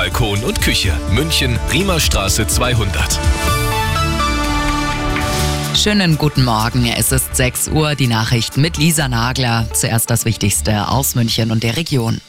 Balkon und Küche. München, Riemerstraße 200. Schönen guten Morgen. Es ist 6 Uhr. Die Nachrichten mit Lisa Nagler. Zuerst das Wichtigste aus München und der Region.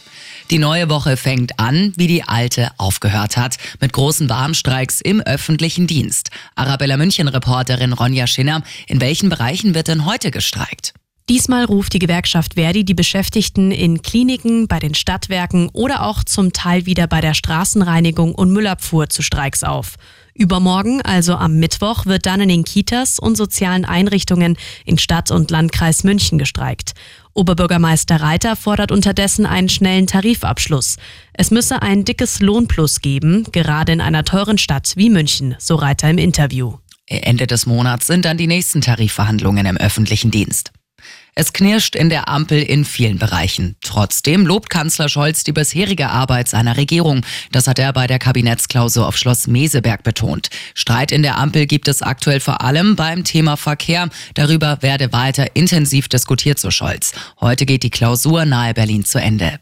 Die neue Woche fängt an, wie die alte aufgehört hat, mit großen Warnstreiks im öffentlichen Dienst. Arabella München-Reporterin Ronja Schinner, in welchen Bereichen wird denn heute gestreikt? Diesmal ruft die Gewerkschaft Verdi die Beschäftigten in Kliniken, bei den Stadtwerken oder auch zum Teil wieder bei der Straßenreinigung und Müllabfuhr zu Streiks auf. Übermorgen, also am Mittwoch, wird dann in den Kitas und sozialen Einrichtungen in Stadt und Landkreis München gestreikt. Oberbürgermeister Reiter fordert unterdessen einen schnellen Tarifabschluss. Es müsse ein dickes Lohnplus geben, gerade in einer teuren Stadt wie München, so Reiter im Interview. Ende des Monats sind dann die nächsten Tarifverhandlungen im öffentlichen Dienst. Es knirscht in der Ampel in vielen Bereichen. Trotzdem lobt Kanzler Scholz die bisherige Arbeit seiner Regierung. Das hat er bei der Kabinettsklausur auf Schloss Meseberg betont. Streit in der Ampel gibt es aktuell vor allem beim Thema Verkehr. Darüber werde weiter intensiv diskutiert, so Scholz. Heute geht die Klausur nahe Berlin zu Ende.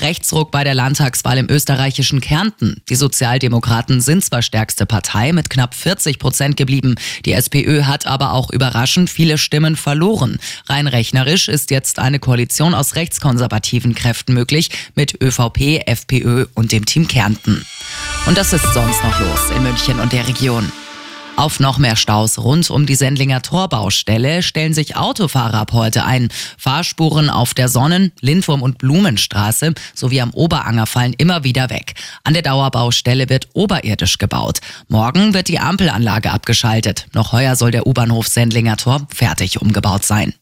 Rechtsruck bei der Landtagswahl im österreichischen Kärnten. Die Sozialdemokraten sind zwar stärkste Partei mit knapp 40 Prozent geblieben. Die SPÖ hat aber auch überraschend viele Stimmen verloren. Rein rechnerisch ist jetzt eine Koalition aus rechtskonservativen Kräften möglich mit ÖVP, FPÖ und dem Team Kärnten. Und das ist sonst noch los in München und der Region. Auf noch mehr Staus rund um die Sendlinger Torbaustelle stellen sich Autofahrer ab heute ein. Fahrspuren auf der Sonnen-, Lindwurm- und Blumenstraße sowie am Oberanger fallen immer wieder weg. An der Dauerbaustelle wird oberirdisch gebaut. Morgen wird die Ampelanlage abgeschaltet. Noch heuer soll der U-Bahnhof Sendlinger Tor fertig umgebaut sein.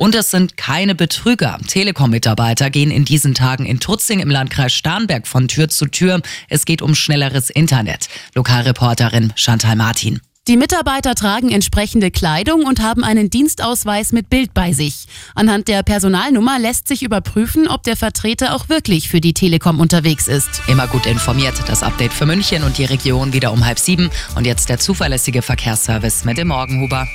Und es sind keine Betrüger. Telekom-Mitarbeiter gehen in diesen Tagen in Tutzing im Landkreis Starnberg von Tür zu Tür. Es geht um schnelleres Internet. Lokalreporterin Chantal Martin. Die Mitarbeiter tragen entsprechende Kleidung und haben einen Dienstausweis mit Bild bei sich. Anhand der Personalnummer lässt sich überprüfen, ob der Vertreter auch wirklich für die Telekom unterwegs ist. Immer gut informiert. Das Update für München und die Region wieder um halb sieben. Und jetzt der zuverlässige Verkehrsservice mit dem Morgenhuber.